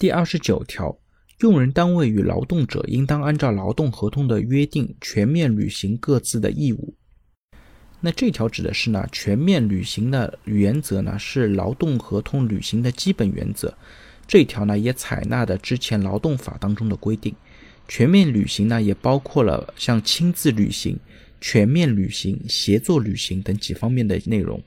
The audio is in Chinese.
第二十九条用人单位与劳动者应当按照劳动合同的约定全面履行各自的义务。那这条指的是呢全面履行的原则呢是劳动合同履行的基本原则。这条呢也采纳的之前劳动法当中的规定。全面履行呢也包括了像亲自履行全面履行协作履行等几方面的内容